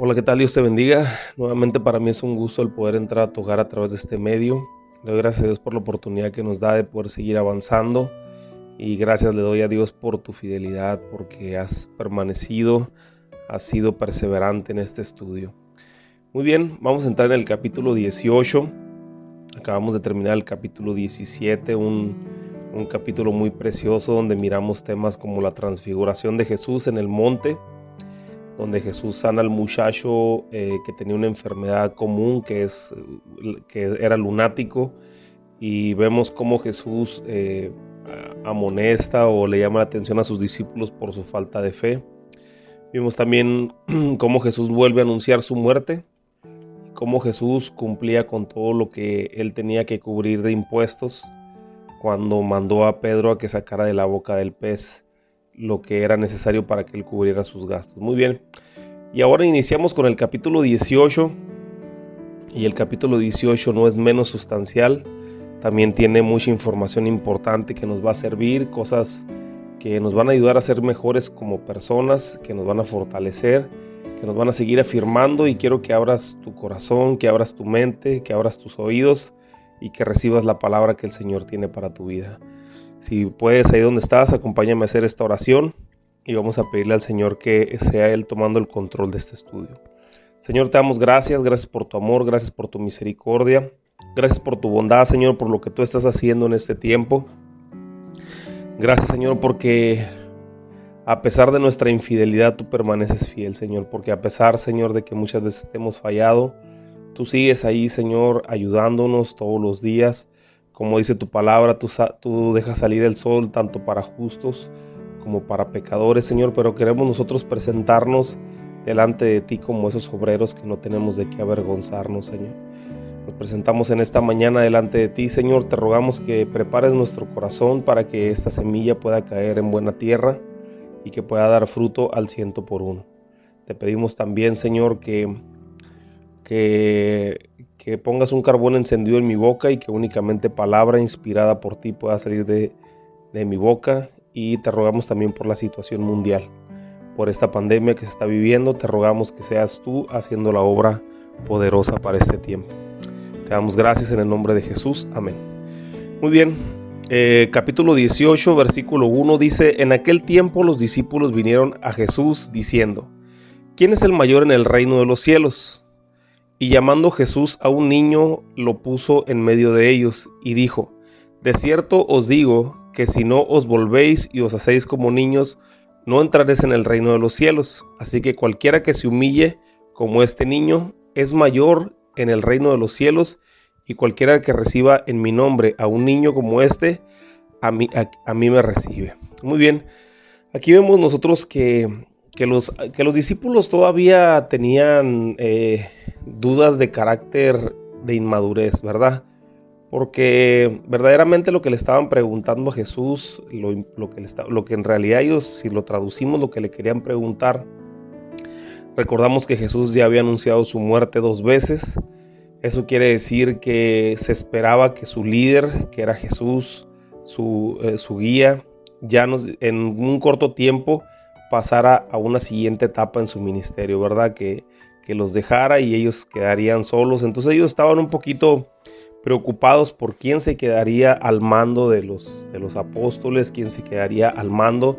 Hola, ¿qué tal? Dios te bendiga. Nuevamente para mí es un gusto el poder entrar a tu hogar a través de este medio. Le doy gracias a Dios por la oportunidad que nos da de poder seguir avanzando y gracias le doy a Dios por tu fidelidad porque has permanecido, has sido perseverante en este estudio. Muy bien, vamos a entrar en el capítulo 18. Acabamos de terminar el capítulo 17, un, un capítulo muy precioso donde miramos temas como la transfiguración de Jesús en el monte donde Jesús sana al muchacho eh, que tenía una enfermedad común, que, es, que era lunático, y vemos cómo Jesús eh, amonesta o le llama la atención a sus discípulos por su falta de fe. Vimos también cómo Jesús vuelve a anunciar su muerte, cómo Jesús cumplía con todo lo que él tenía que cubrir de impuestos cuando mandó a Pedro a que sacara de la boca del pez lo que era necesario para que él cubriera sus gastos. Muy bien. Y ahora iniciamos con el capítulo 18. Y el capítulo 18 no es menos sustancial. También tiene mucha información importante que nos va a servir, cosas que nos van a ayudar a ser mejores como personas, que nos van a fortalecer, que nos van a seguir afirmando y quiero que abras tu corazón, que abras tu mente, que abras tus oídos y que recibas la palabra que el Señor tiene para tu vida. Si puedes, ahí donde estás, acompáñame a hacer esta oración y vamos a pedirle al Señor que sea Él tomando el control de este estudio. Señor, te damos gracias, gracias por tu amor, gracias por tu misericordia, gracias por tu bondad, Señor, por lo que tú estás haciendo en este tiempo. Gracias, Señor, porque a pesar de nuestra infidelidad, tú permaneces fiel, Señor, porque a pesar, Señor, de que muchas veces te hemos fallado, tú sigues ahí, Señor, ayudándonos todos los días como dice tu palabra, tú, dejas salir el sol tanto para justos como para pecadores, Señor, pero queremos nosotros presentarnos delante de ti como esos obreros que no tenemos de qué avergonzarnos, Señor. Nos presentamos en esta mañana delante de ti, Señor. Te rogamos que prepares nuestro corazón para que esta semilla pueda caer en buena tierra y que pueda dar fruto al ciento por uno. Te pedimos también, Señor, que, que que pongas un carbón encendido en mi boca y que únicamente palabra inspirada por ti pueda salir de, mi boca. Y te rogamos también por la situación mundial, por esta pandemia que se está viviendo. Te rogamos que seas tú haciendo la obra poderosa para este tiempo. Te damos gracias en el nombre de Jesús. Amén. Muy bien, eh, capítulo 18, versículo 1 dice, en aquel tiempo los discípulos vinieron a Jesús diciendo, ¿quién es el mayor en el reino de los cielos? Y llamando Jesús a un niño, lo puso en medio de ellos, y dijo, De cierto os digo que si no os volvéis y os hacéis como niños, no entraréis en el reino de los cielos. Así que cualquiera que se humille como este niño, es mayor en el reino de los cielos, y cualquiera que reciba en mi nombre a un niño como este, a mí, a, mí me recibe. Muy bien, aquí vemos nosotros que, que, los, que los discípulos todavía tenían... Eh, dudas de carácter de inmadurez, ¿verdad? Porque verdaderamente lo que le estaban preguntando a Jesús, lo, que, lo que en realidad ellos, si lo traducimos, lo que le querían preguntar, recordamos que Jesús ya había anunciado su muerte dos veces. Eso quiere decir que se esperaba que su líder, que era Jesús, su, eh, su guía, ya en un corto tiempo pasara a una siguiente etapa en su ministerio, ¿verdad? Que que los dejara y ellos quedarían solos. Entonces ellos estaban un poquito preocupados por quién se quedaría al mando de los, de los apóstoles, quién se quedaría al mando.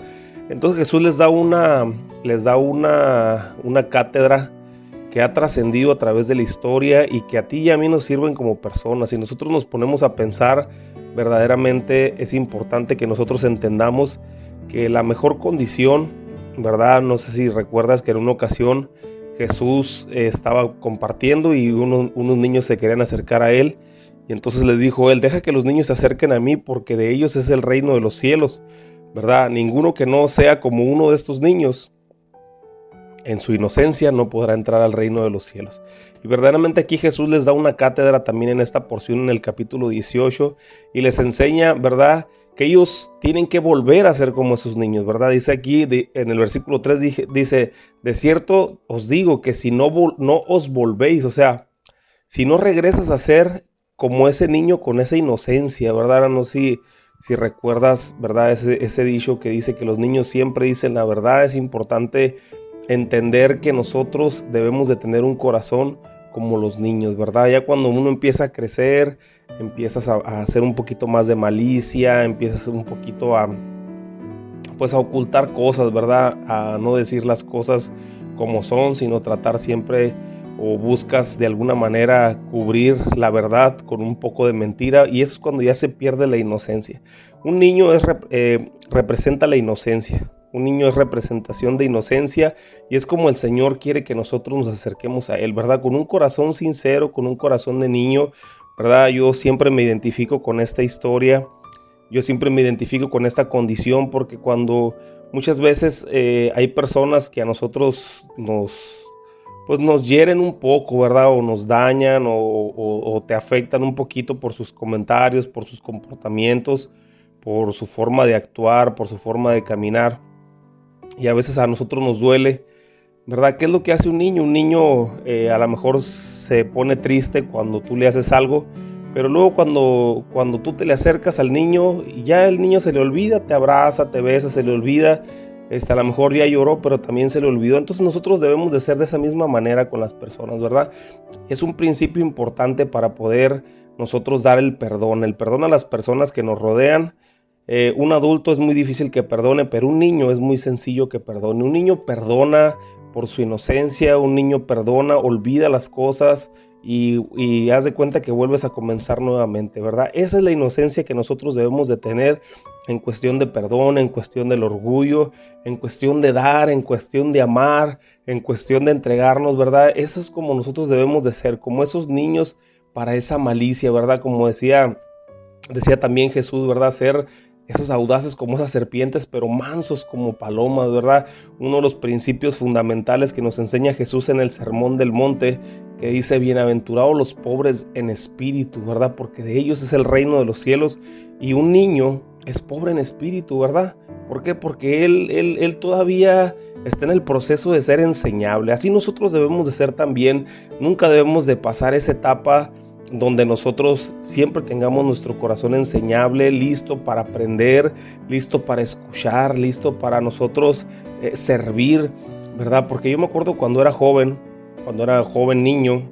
Entonces Jesús les da una, les da una, una cátedra que ha trascendido a través de la historia y que a ti y a mí nos sirven como personas. Si nosotros nos ponemos a pensar, verdaderamente es importante que nosotros entendamos que la mejor condición, ¿verdad? No sé si recuerdas que en una ocasión Jesús eh, estaba compartiendo y unos niños se querían acercar a él. Y entonces les dijo él, deja que los niños se acerquen a mí porque de ellos es el reino de los cielos, ¿verdad? Ninguno que no sea como uno de estos niños, en su inocencia no podrá entrar al reino de los cielos. Y verdaderamente aquí Jesús les da una cátedra también en esta porción en el capítulo 18 y les enseña, ¿verdad? Que ellos tienen que volver a ser como esos niños, ¿verdad? Dice aquí en el versículo 3, dice, de cierto os digo que si no, no os volvéis, o sea, si no regresas a ser como ese niño con esa inocencia, ¿verdad? No si, si recuerdas, ¿verdad? Ese, ese dicho que dice que los niños siempre dicen la verdad, es importante entender que nosotros debemos de tener un corazón como los niños, ¿verdad? Ya cuando uno empieza a crecer, empiezas a, hacer un poquito más de malicia, empiezas un poquito a pues a ocultar cosas, ¿verdad? A no decir las cosas como son, sino tratar siempre o buscas de alguna manera cubrir la verdad con un poco de mentira y eso es cuando ya se pierde la inocencia. Un niño es, eh, representa la inocencia, un niño es representación de inocencia y es como el Señor quiere que nosotros nos acerquemos a Él, ¿verdad? Con un corazón sincero, con un corazón de niño, ¿verdad? Yo siempre me identifico con esta historia, yo siempre me identifico con esta condición porque cuando muchas veces eh, hay personas que a nosotros nos pues nos hieren un poco, ¿verdad? O nos dañan o, te afectan un poquito por sus comentarios, por sus comportamientos, por su forma de actuar, por su forma de caminar. Y a veces a nosotros nos duele, ¿verdad? ¿Qué es lo que hace un niño? Un niño eh, a lo mejor se pone triste cuando tú le haces algo, pero luego cuando, cuando tú te le acercas al niño, ya el niño se le olvida, te abraza, te besa, se le olvida este, a lo mejor ya lloró, pero también se le olvidó. Entonces nosotros debemos de ser de esa misma manera con las personas, ¿verdad? Es un principio importante para poder nosotros dar el perdón, el perdón a las personas que nos rodean. Eh, un adulto es muy difícil que perdone, pero un niño es muy sencillo que perdone. Un niño perdona por su inocencia, un niño perdona, olvida las cosas, y, haz de cuenta que vuelves a comenzar nuevamente, ¿verdad? Esa es la inocencia que nosotros debemos de tener en cuestión de perdón, en cuestión del orgullo, en cuestión de dar, en cuestión de amar, en cuestión de entregarnos, ¿verdad? Eso es como nosotros debemos de ser, como esos niños para esa malicia, ¿verdad? Como decía, decía también Jesús, ¿verdad? Ser esos audaces como esas serpientes, pero mansos como palomas, ¿verdad? Uno de los principios fundamentales que nos enseña Jesús en el Sermón del Monte, que dice, bienaventurados los pobres en espíritu, ¿verdad? Porque de ellos es el reino de los cielos. Y un niño es pobre en espíritu, ¿verdad? ¿Por qué? Porque él, él, él todavía está en el proceso de ser enseñable. Así nosotros debemos de ser también. Nunca debemos de pasar esa etapa donde nosotros siempre tengamos nuestro corazón enseñable, listo para aprender, listo para escuchar, listo para nosotros eh, servir, ¿verdad? Porque yo me acuerdo cuando era joven, cuando era joven niño,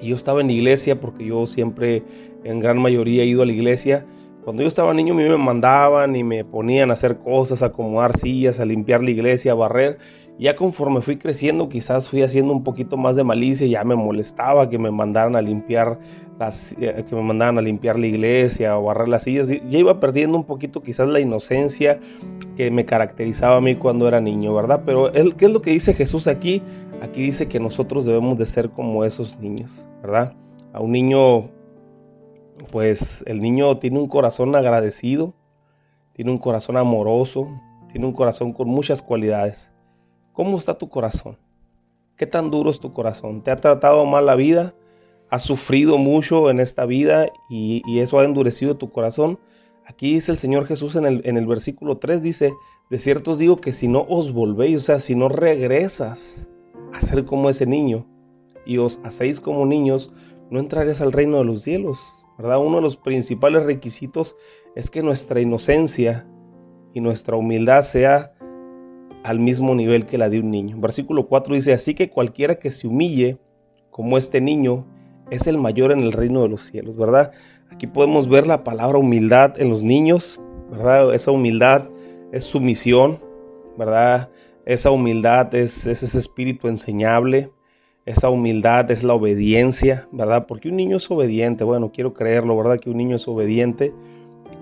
y yo estaba en la iglesia, porque yo siempre en gran mayoría he ido a la iglesia, cuando yo estaba niño a mí me mandaban y me ponían a hacer cosas, a acomodar sillas, a limpiar la iglesia, a barrer, ya conforme fui creciendo, quizás fui haciendo un poquito más de malicia, ya me molestaba que me mandaran a limpiar las, eh, que me mandaran a limpiar la iglesia o barrer las sillas. Ya iba perdiendo un poquito quizás la inocencia que me caracterizaba a mí cuando era niño, ¿verdad? Pero ¿qué es lo que dice Jesús aquí? Aquí dice que nosotros debemos de ser como esos niños, ¿verdad? A un niño, pues el niño tiene un corazón agradecido, tiene un corazón amoroso, tiene un corazón con muchas cualidades. ¿Cómo está tu corazón? ¿Qué tan duro es tu corazón? ¿Te ha tratado mal la vida? ¿Has sufrido mucho en esta vida y, eso ha endurecido tu corazón? Aquí dice el Señor Jesús en el, versículo 3, dice, de cierto os digo que si no os volvéis, o sea, si no regresas a ser como ese niño y os hacéis como niños, no entraréis al reino de los cielos, ¿verdad? Uno de los principales requisitos es que nuestra inocencia y nuestra humildad sea al mismo nivel que la de un niño. Versículo 4 dice, así que cualquiera que se humille como este niño es el mayor en el reino de los cielos, ¿verdad? Aquí podemos ver la palabra humildad en los niños, ¿verdad? Esa humildad es sumisión, ¿verdad? Esa humildad es, es ese espíritu enseñable, esa humildad es la obediencia, ¿verdad? Porque un niño es obediente, bueno, quiero creerlo, ¿verdad? Que un niño es obediente.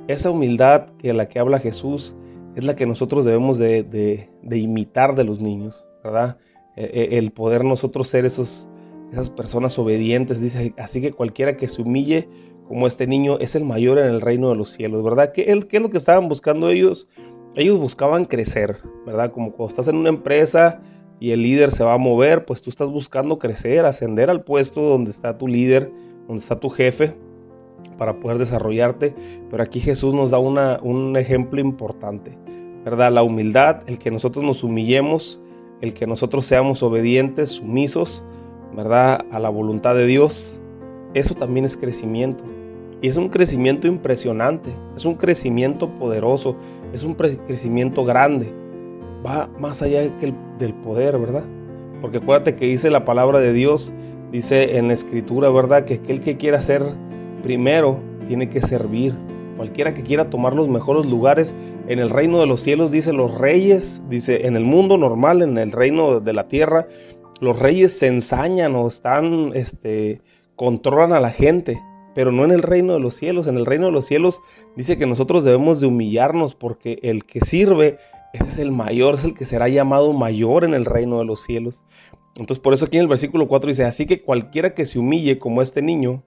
Esa humildad que la que habla Jesús es la que nosotros debemos de, imitar de los niños, ¿verdad? E, e, el poder nosotros ser esos, esas personas obedientes, dice, así que cualquiera que se humille como este niño es el mayor en el reino de los cielos, ¿verdad? ¿Qué, ¿Qué, es lo que estaban buscando ellos? Ellos buscaban crecer, ¿verdad? Como cuando estás en una empresa y el líder se va a mover, pues tú estás buscando crecer, ascender al puesto donde está tu líder, donde está tu jefe, para poder desarrollarte. Pero aquí Jesús nos da una, un ejemplo importante, ¿verdad? La humildad, el que nosotros nos humillemos, el que nosotros seamos obedientes, sumisos, ¿verdad? A la voluntad de Dios. Eso también es crecimiento. Y es un crecimiento impresionante, es un crecimiento poderoso, es un crecimiento grande. Va más allá del poder, ¿verdad? Porque acuérdate que dice la palabra de Dios, dice en la escritura, ¿verdad? Que aquel que quiera ser primero tiene que servir. Cualquiera que quiera tomar los mejores lugares en el reino de los cielos, dice los reyes, dice en el mundo normal, en el reino de la tierra, los reyes se ensañan o están, este, controlan a la gente, pero no en el reino de los cielos. En el reino de los cielos dice que nosotros debemos de humillarnos porque el que sirve, ese es el mayor, es el que será llamado mayor en el reino de los cielos. Entonces por eso aquí en el versículo 4 dice, así que cualquiera que se humille como este niño,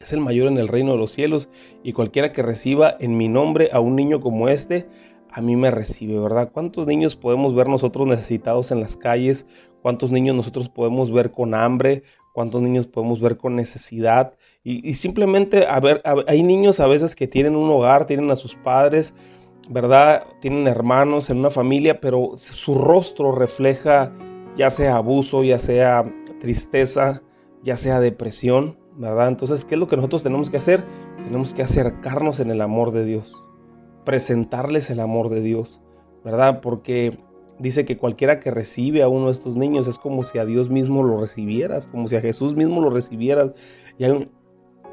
es el mayor en el reino de los cielos, y cualquiera que reciba en mi nombre a un niño como este, a mí me recibe, ¿verdad? ¿Cuántos niños podemos ver nosotros necesitados en las calles? ¿Cuántos niños nosotros podemos ver con hambre? ¿Cuántos niños podemos ver con necesidad? Y, simplemente, a ver, hay niños a veces que tienen un hogar, tienen a sus padres, ¿verdad? Tienen hermanos en una familia, pero su rostro refleja ya sea abuso, ya sea tristeza, ya sea depresión, ¿verdad? Entonces, ¿qué es lo que nosotros tenemos que hacer? Tenemos que acercarnos en el amor de Dios, presentarles el amor de Dios, ¿verdad? Porque dice que cualquiera que recibe a uno de estos niños es como si a Dios mismo lo recibieras, como si a Jesús mismo lo recibieras. Y hay,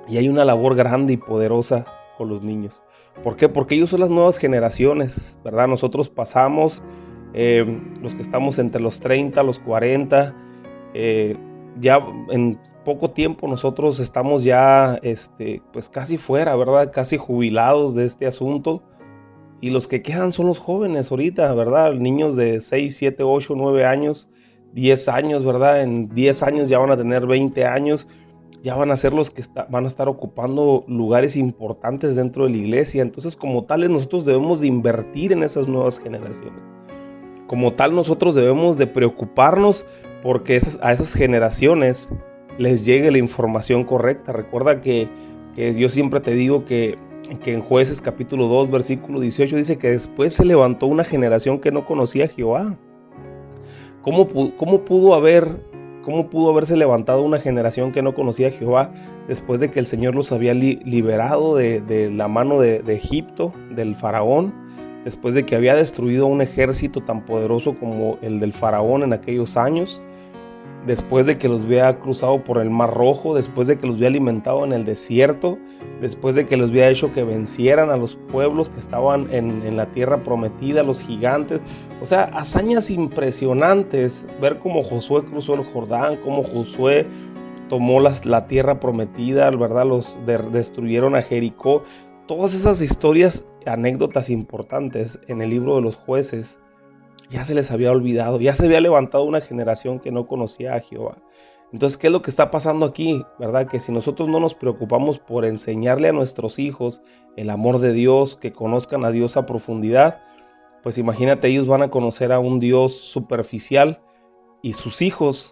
y hay una labor grande y poderosa con los niños. ¿Por qué? Porque ellos son las nuevas generaciones, ¿verdad? Nosotros pasamos, eh, los que estamos entre los 30, los 40, eh, ya en poco tiempo nosotros estamos ya, este, pues casi fuera, ¿verdad? Casi jubilados de este asunto. Y los que quedan son los jóvenes ahorita, ¿verdad? Niños de 6, 7, 8, 9 años, 10 años, ¿verdad? En 10 años ya van a tener 20 años ya van a ser los que van a estar ocupando lugares importantes dentro de la iglesia. Entonces, como tales, nosotros debemos de invertir en esas nuevas generaciones. Como tal, nosotros debemos de preocuparnos porque a esas generaciones les llegue la información correcta. Recuerda que, yo siempre te digo que, en jueces capítulo 2, versículo 18 dice que después se levantó una generación que no conocía a Jehová. ¿Cómo, pudo haber ¿Cómo pudo haberse levantado una generación que no conocía a Jehová después de que el Señor los había liberado de, la mano de, Egipto, del faraón, después de que había destruido un ejército tan poderoso como el del faraón en aquellos años? Después de que los había cruzado por el Mar Rojo, después de que los había alimentado en el desierto, después de que los había hecho que vencieran a los pueblos que estaban en, la tierra prometida, los gigantes. O sea, hazañas impresionantes, ver cómo Josué cruzó el Jordán, cómo Josué tomó la tierra prometida, ¿verdad? Los destruyeron a Jericó. Todas esas historias, anécdotas importantes en el libro de los jueces ya se les había olvidado, ya se había levantado una generación que no conocía a Jehová. Entonces, ¿qué es lo que está pasando aquí? ¿Verdad? Que si nosotros no nos preocupamos por enseñarle a nuestros hijos el amor de Dios, que conozcan a Dios a profundidad, pues imagínate, ellos van a conocer a un Dios superficial y sus hijos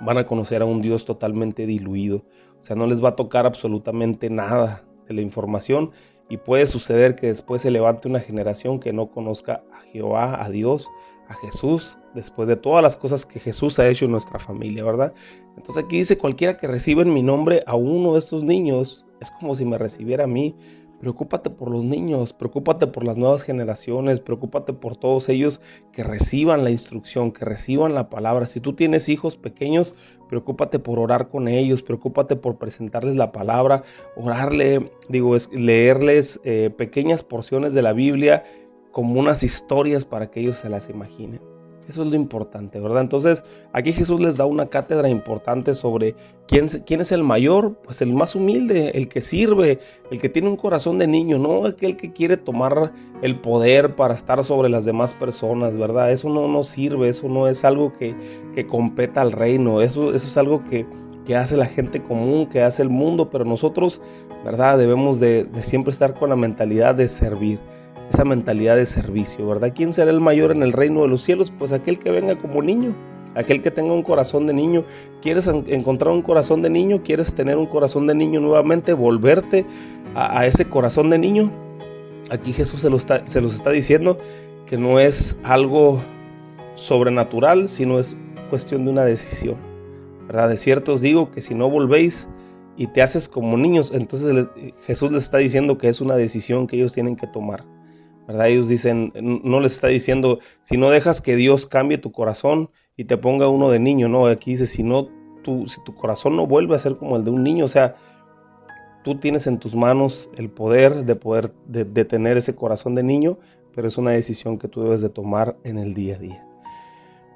van a conocer a un Dios totalmente diluido. O sea, no les va a tocar absolutamente nada de la información y puede suceder que después se levante una generación que no conozca a Jehová, a Dios, a Jesús, después de todas las cosas que Jesús ha hecho en nuestra familia, ¿verdad? Entonces aquí dice, cualquiera que reciba en mi nombre a uno de estos niños, es como si me recibiera a mí. Preocúpate por los niños, preocúpate por las nuevas generaciones, preocúpate por todos ellos que reciban la instrucción, que reciban la palabra. Si tú tienes hijos pequeños, preocúpate por orar con ellos, preocúpate por presentarles la palabra, orarle, digo, es leerles eh, pequeñas porciones de la Biblia como unas historias para que ellos se las imaginen. Eso es lo importante, ¿verdad? Entonces, aquí Jesús les da una cátedra importante sobre quién, quién es el mayor, pues el más humilde, el que sirve, el que tiene un corazón de niño, no aquel que quiere tomar el poder para estar sobre las demás personas, ¿verdad? Eso no sirve, eso no es algo que, que competa al reino, eso, eso es algo que, que hace la gente común, que hace el mundo, pero nosotros, ¿verdad? Debemos de, de siempre estar con la mentalidad de servir esa mentalidad de servicio, ¿verdad? ¿Quién será el mayor en el reino de los cielos? Pues aquel que venga como niño, aquel que tenga un corazón de niño. ¿Quieres encontrar un corazón de niño? ¿Quieres tener un corazón de niño nuevamente? ¿Volverte a, ese corazón de niño? Aquí Jesús se, se los está diciendo que no es algo sobrenatural, sino es cuestión de una decisión. ¿verdad? De cierto os digo que si no volvéis y te haces como niños, entonces Jesús les está diciendo que es una decisión que ellos tienen que tomar. ¿Verdad? Ellos dicen, no les está diciendo, si no dejas que Dios cambie tu corazón y te ponga uno de niño, no, aquí dice, si no, tu, si tu corazón no vuelve a ser como el de un niño, o sea, tú tienes en tus manos el poder de poder de, tener ese corazón de niño, pero es una decisión que tú debes de tomar en el día a día.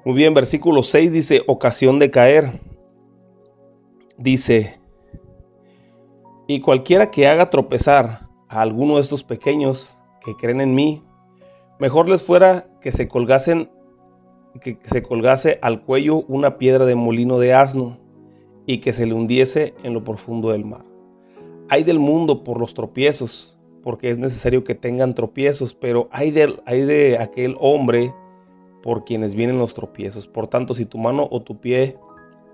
Muy bien, versículo 6 dice, ocasión de caer. Dice, y cualquiera que haga tropezar a alguno de estos pequeños que creen en mí, mejor les fuera que se colgasen que se colgase al cuello una piedra de molino de asno y que se le hundiese en lo profundo del mar. Hay del mundo por los tropiezos, porque es necesario que tengan tropiezos, pero hay de, hay de aquel hombre por quienes vienen los tropiezos. Por tanto, si tu mano o tu pie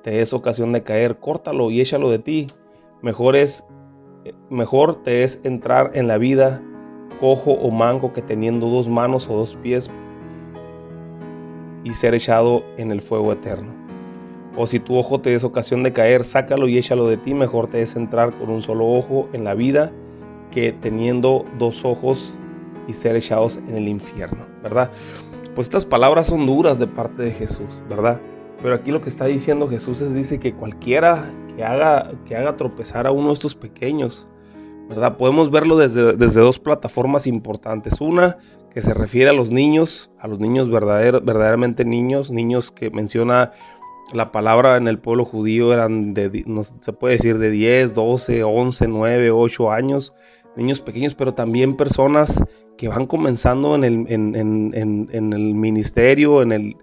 te es ocasión de caer, córtalo y échalo de ti. Mejor es mejor te es entrar en la vida cojo o manco que teniendo dos manos o dos pies y ser echado en el fuego eterno. O si tu ojo te es ocasión de caer, sácalo y échalo de ti, mejor te es entrar con un solo ojo en la vida que teniendo dos ojos y ser echados en el infierno, ¿verdad? Pues estas palabras son duras de parte de Jesús, ¿verdad? Pero aquí lo que está diciendo Jesús es, dice que cualquiera que haga, que haga tropezar a uno de estos pequeños, Podemos verlo desde, desde dos plataformas importantes. Una que se refiere a los niños, a los niños verdaderamente niños, niños que menciona la palabra en el pueblo judío eran de, no se puede decir de 10, 12, 11, 9, 8 años, niños pequeños, pero también personas que van comenzando en el, en el ministerio, en el,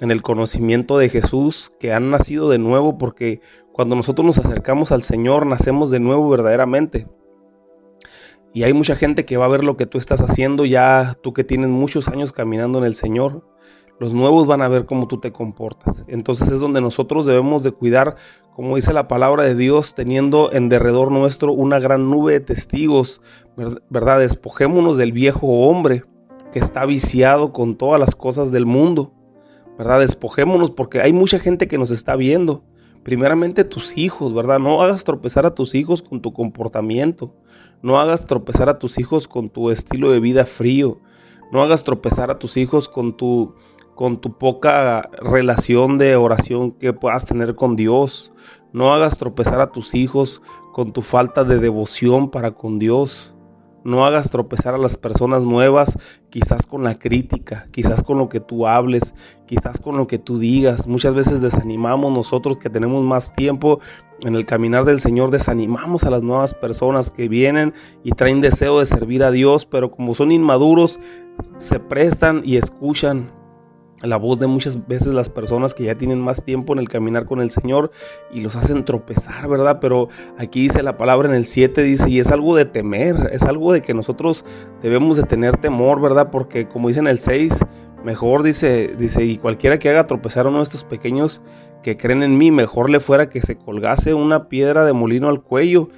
en el conocimiento de Jesús, que han nacido de nuevo, porque cuando nosotros nos acercamos al Señor, nacemos de nuevo verdaderamente. Y hay mucha gente que va a ver lo que tú estás haciendo, ya tú que tienes muchos años caminando en el Señor. Los nuevos van a ver cómo tú te comportas. Entonces es donde nosotros debemos de cuidar, como dice la palabra de Dios, teniendo en derredor nuestro una gran nube de testigos, ¿verdad? Despojémonos del viejo hombre que está viciado con todas las cosas del mundo ¿verdad? Despojémonos porque hay mucha gente que nos está viendo. Primeramente tus hijos, ¿verdad? No hagas tropezar a tus hijos con tu comportamiento. No hagas tropezar a tus hijos con tu estilo de vida frío. No hagas tropezar a tus hijos con tu, con tu poca relación de oración que puedas tener con Dios. No hagas tropezar a tus hijos con tu falta de devoción para con Dios. No hagas tropezar a las personas nuevas, quizás con la crítica, quizás con lo que tú hables, quizás con lo que tú digas. Muchas veces desanimamos nosotros que tenemos más tiempo en el caminar del Señor, desanimamos a las nuevas personas que vienen y traen deseo de servir a Dios, pero como son inmaduros, se prestan y escuchan la voz de muchas veces las personas que ya tienen más tiempo en el caminar con el Señor y los hacen tropezar, ¿verdad? Pero aquí dice la palabra en el 7, dice, y es algo de temer, es algo de que nosotros debemos de tener temor, ¿verdad? Porque como dice en el 6, mejor dice, dice, y cualquiera que haga tropezar a uno de estos pequeños que creen en mí, mejor le fuera que se colgase una piedra de molino al cuello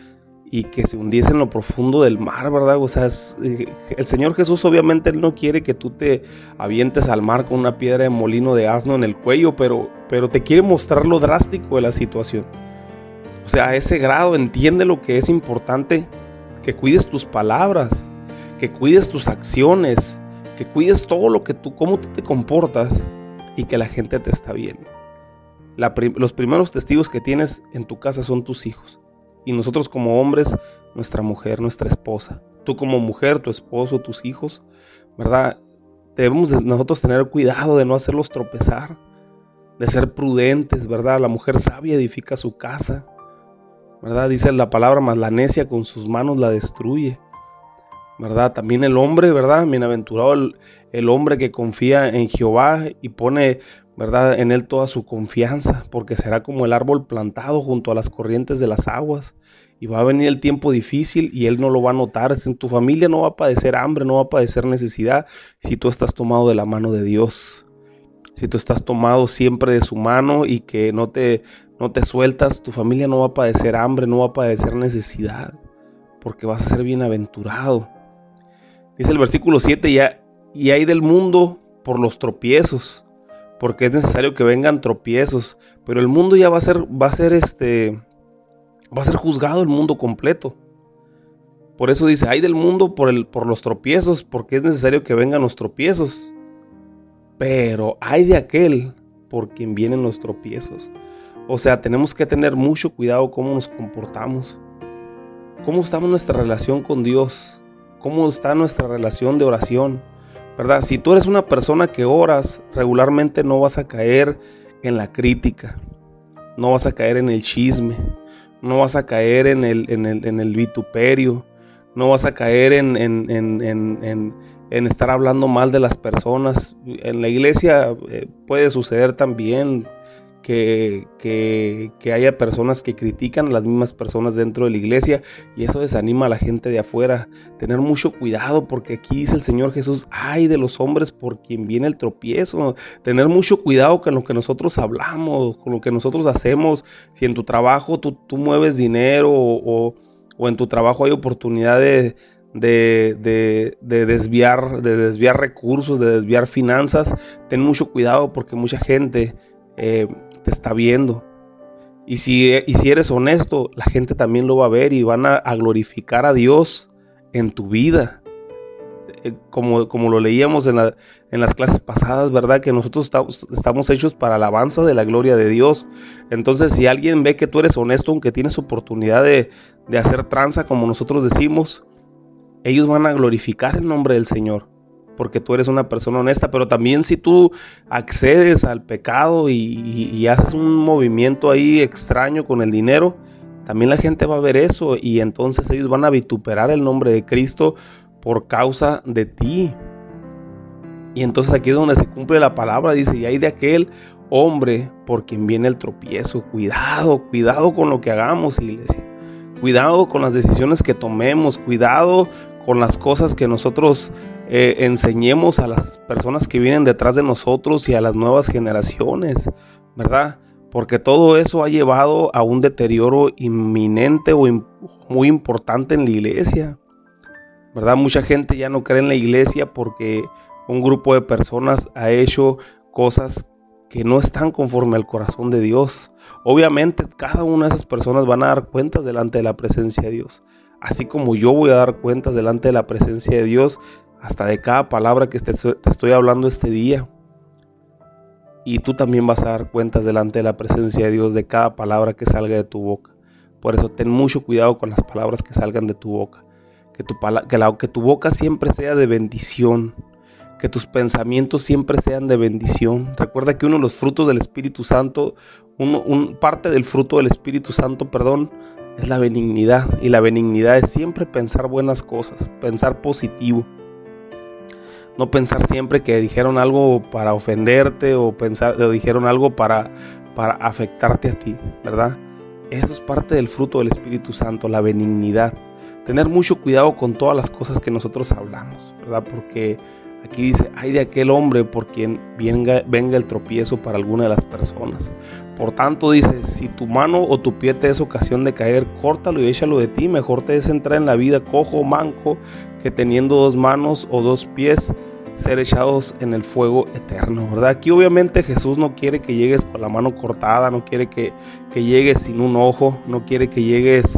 y que se hundiese en lo profundo del mar, ¿verdad? O sea, eh, el Señor Jesús obviamente no quiere que tú te avientes al mar con una piedra de molino de asno en el cuello, pero, pero te quiere mostrar lo drástico de la situación. O sea, a ese grado entiende lo que es importante, que cuides tus palabras, que cuides tus acciones, que cuides todo lo que tú, cómo tú te comportas y que la gente te está viendo. los primeros testigos que tienes en tu casa son tus hijos y nosotros como hombres, nuestra mujer, nuestra esposa. Tú como mujer, tu esposo, tus hijos, ¿verdad? Debemos nosotros tener cuidado de no hacerlos tropezar, de ser prudentes, ¿verdad? La mujer sabia edifica su casa, ¿verdad? Dice la palabra, más la necia con sus manos la destruye, ¿verdad? También el hombre, ¿verdad? Bienaventurado el, el hombre que confía en Jehová y pone ¿verdad? En Él toda su confianza, porque será como el árbol plantado junto a las corrientes de las aguas. Y va a venir el tiempo difícil y Él no lo va a notar. En tu familia no va a padecer hambre, no va a padecer necesidad si tú estás tomado de la mano de Dios. Si tú estás tomado siempre de su mano y que no te, no te sueltas, tu familia no va a padecer hambre, no va a padecer necesidad, porque vas a ser bienaventurado. Dice el versículo 7, ya, y hay del mundo por los tropiezos porque es necesario que vengan tropiezos, pero el mundo ya va a ser va a ser este va a ser juzgado el mundo completo. Por eso dice, hay del mundo por, el, por los tropiezos, porque es necesario que vengan los tropiezos. Pero hay de aquel por quien vienen los tropiezos. O sea, tenemos que tener mucho cuidado cómo nos comportamos. ¿Cómo está nuestra relación con Dios? ¿Cómo está nuestra relación de oración? ¿Verdad? Si tú eres una persona que oras regularmente no vas a caer en la crítica, no vas a caer en el chisme, no vas a caer en el, en el, vituperio, no vas a caer en, en, estar hablando mal de las personas. En la iglesia eh, puede suceder también que, haya personas que critican a las mismas personas dentro de la iglesia y eso desanima a la gente de afuera. Tener mucho cuidado porque aquí dice el Señor Jesús, ay de los hombres por quien viene el tropiezo. Tener mucho cuidado con lo que nosotros hablamos, con lo que nosotros hacemos. Si en tu trabajo tú, mueves dinero o, en tu trabajo hay oportunidad de, de, desviar, de desviar recursos, de desviar finanzas, ten mucho cuidado porque mucha gente eh, está viendo. Y si, y si eres honesto, la gente también lo va a ver y van a, glorificar a Dios en tu vida. Eh, como, como lo leíamos en, en, las clases pasadas, ¿verdad? Que nosotros estamos, hechos para alabanza de la gloria de Dios. Entonces, si alguien ve que tú eres honesto, aunque tienes oportunidad de, de hacer tranza, como nosotros decimos, ellos van a glorificar el nombre del Señor porque tú eres una persona honesta, pero también si tú accedes al pecado y, haces un movimiento ahí extraño con el dinero, también la gente va a ver eso y entonces ellos van a vituperar el nombre de Cristo por causa de ti. Y entonces aquí es donde se cumple la palabra, dice, y hay de aquel hombre por quien viene el tropiezo. Cuidado, cuidado con lo que hagamos, iglesia. Cuidado con las decisiones que tomemos, cuidado con las cosas que nosotros eh, enseñemos a las personas que vienen detrás de nosotros y a las nuevas generaciones, ¿verdad? Porque todo eso ha llevado a un deterioro inminente o muy importante en la iglesia, ¿verdad? Mucha gente ya no cree en la iglesia porque un grupo de personas ha hecho cosas que no están conforme al corazón de Dios. Obviamente cada una de esas personas van a dar cuentas delante de la presencia de Dios. Así como yo voy a dar cuentas delante de la presencia de Dios hasta de cada palabra que te, estoy hablando este día. Y tú también vas a dar cuentas delante de la presencia de Dios de cada palabra que salga de tu boca. Por eso ten mucho cuidado con las palabras que salgan de tu boca. Que tu, que tu boca siempre sea de bendición. Que tus pensamientos siempre sean de bendición. Recuerda que uno de los frutos del Espíritu Santo, un, parte del fruto del Espíritu Santo, perdón, es la benignidad. Y la benignidad es siempre pensar buenas cosas, pensar positivo. No pensar siempre que dijeron algo para ofenderte o, pensar, o dijeron algo para, para afectarte a ti, ¿verdad? Eso es parte del fruto del Espíritu Santo, la benignidad. Tener mucho cuidado con todas las cosas que nosotros hablamos, ¿verdad? Porque aquí dice, hay de aquel hombre por quien venga, venga el tropiezo para alguna de las personas. Por tanto, dice, si tu mano o tu pie te es ocasión de caer, córtalo y échalo de ti. Mejor te es entrar en la vida cojo o manco que teniendo dos manos o dos pies ser echados en el fuego eterno, ¿verdad? Aquí obviamente Jesús no quiere que llegues con la mano cortada, no quiere que, llegues sin un ojo, no quiere que llegues,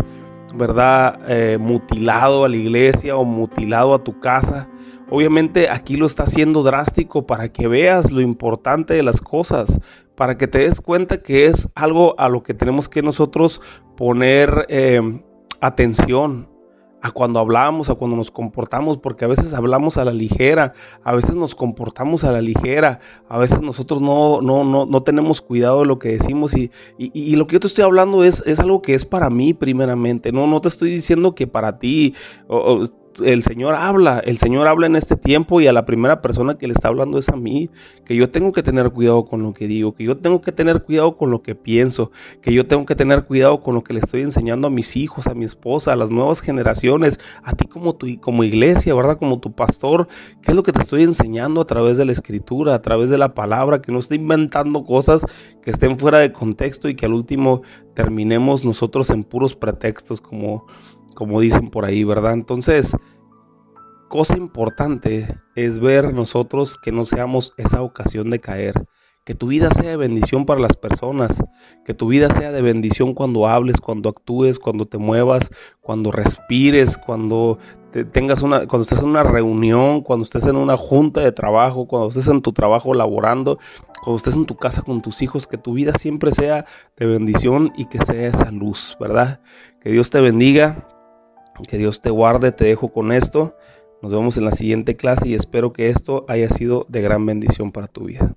¿verdad? Eh, mutilado a la iglesia o mutilado a tu casa. Obviamente aquí lo está haciendo drástico para que veas lo importante de las cosas, para que te des cuenta que es algo a lo que tenemos que nosotros poner eh, atención a cuando hablamos, a cuando nos comportamos, porque a veces hablamos a la ligera, a veces nos comportamos a la ligera, a veces nosotros no, no, no, no tenemos cuidado de lo que decimos y, y, lo que yo te estoy hablando es, es algo que es para mí primeramente, no, no te estoy diciendo que para ti, el Señor habla, el Señor habla en este tiempo y a la primera persona que le está hablando es a mí, que yo tengo que tener cuidado con lo que digo, que yo tengo que tener cuidado con lo que pienso, que yo tengo que tener cuidado con lo que le estoy enseñando a mis hijos, a mi esposa, a las nuevas generaciones, a ti como tu como iglesia, ¿verdad? Como tu pastor, ¿qué es lo que te estoy enseñando a través de la escritura, a través de la palabra, que no esté inventando cosas que estén fuera de contexto y que al último terminemos nosotros en puros pretextos como como dicen por ahí, ¿verdad? Entonces, cosa importante es ver nosotros que no seamos esa ocasión de caer, Que tu vida sea de bendición para las personas. Que tu vida sea de bendición cuando hables, cuando actúes, cuando te muevas, cuando respires, cuando tengas una, cuando estés en una reunión, cuando estés en una junta de trabajo, cuando estés en tu trabajo laborando, cuando estés en tu casa con tus hijos, que tu vida siempre sea de bendición y que sea esa luz, ¿verdad? Que Dios te bendiga, que Dios te guarde, te dejo con esto. Nos vemos en la siguiente clase y espero que esto haya sido de gran bendición para tu vida.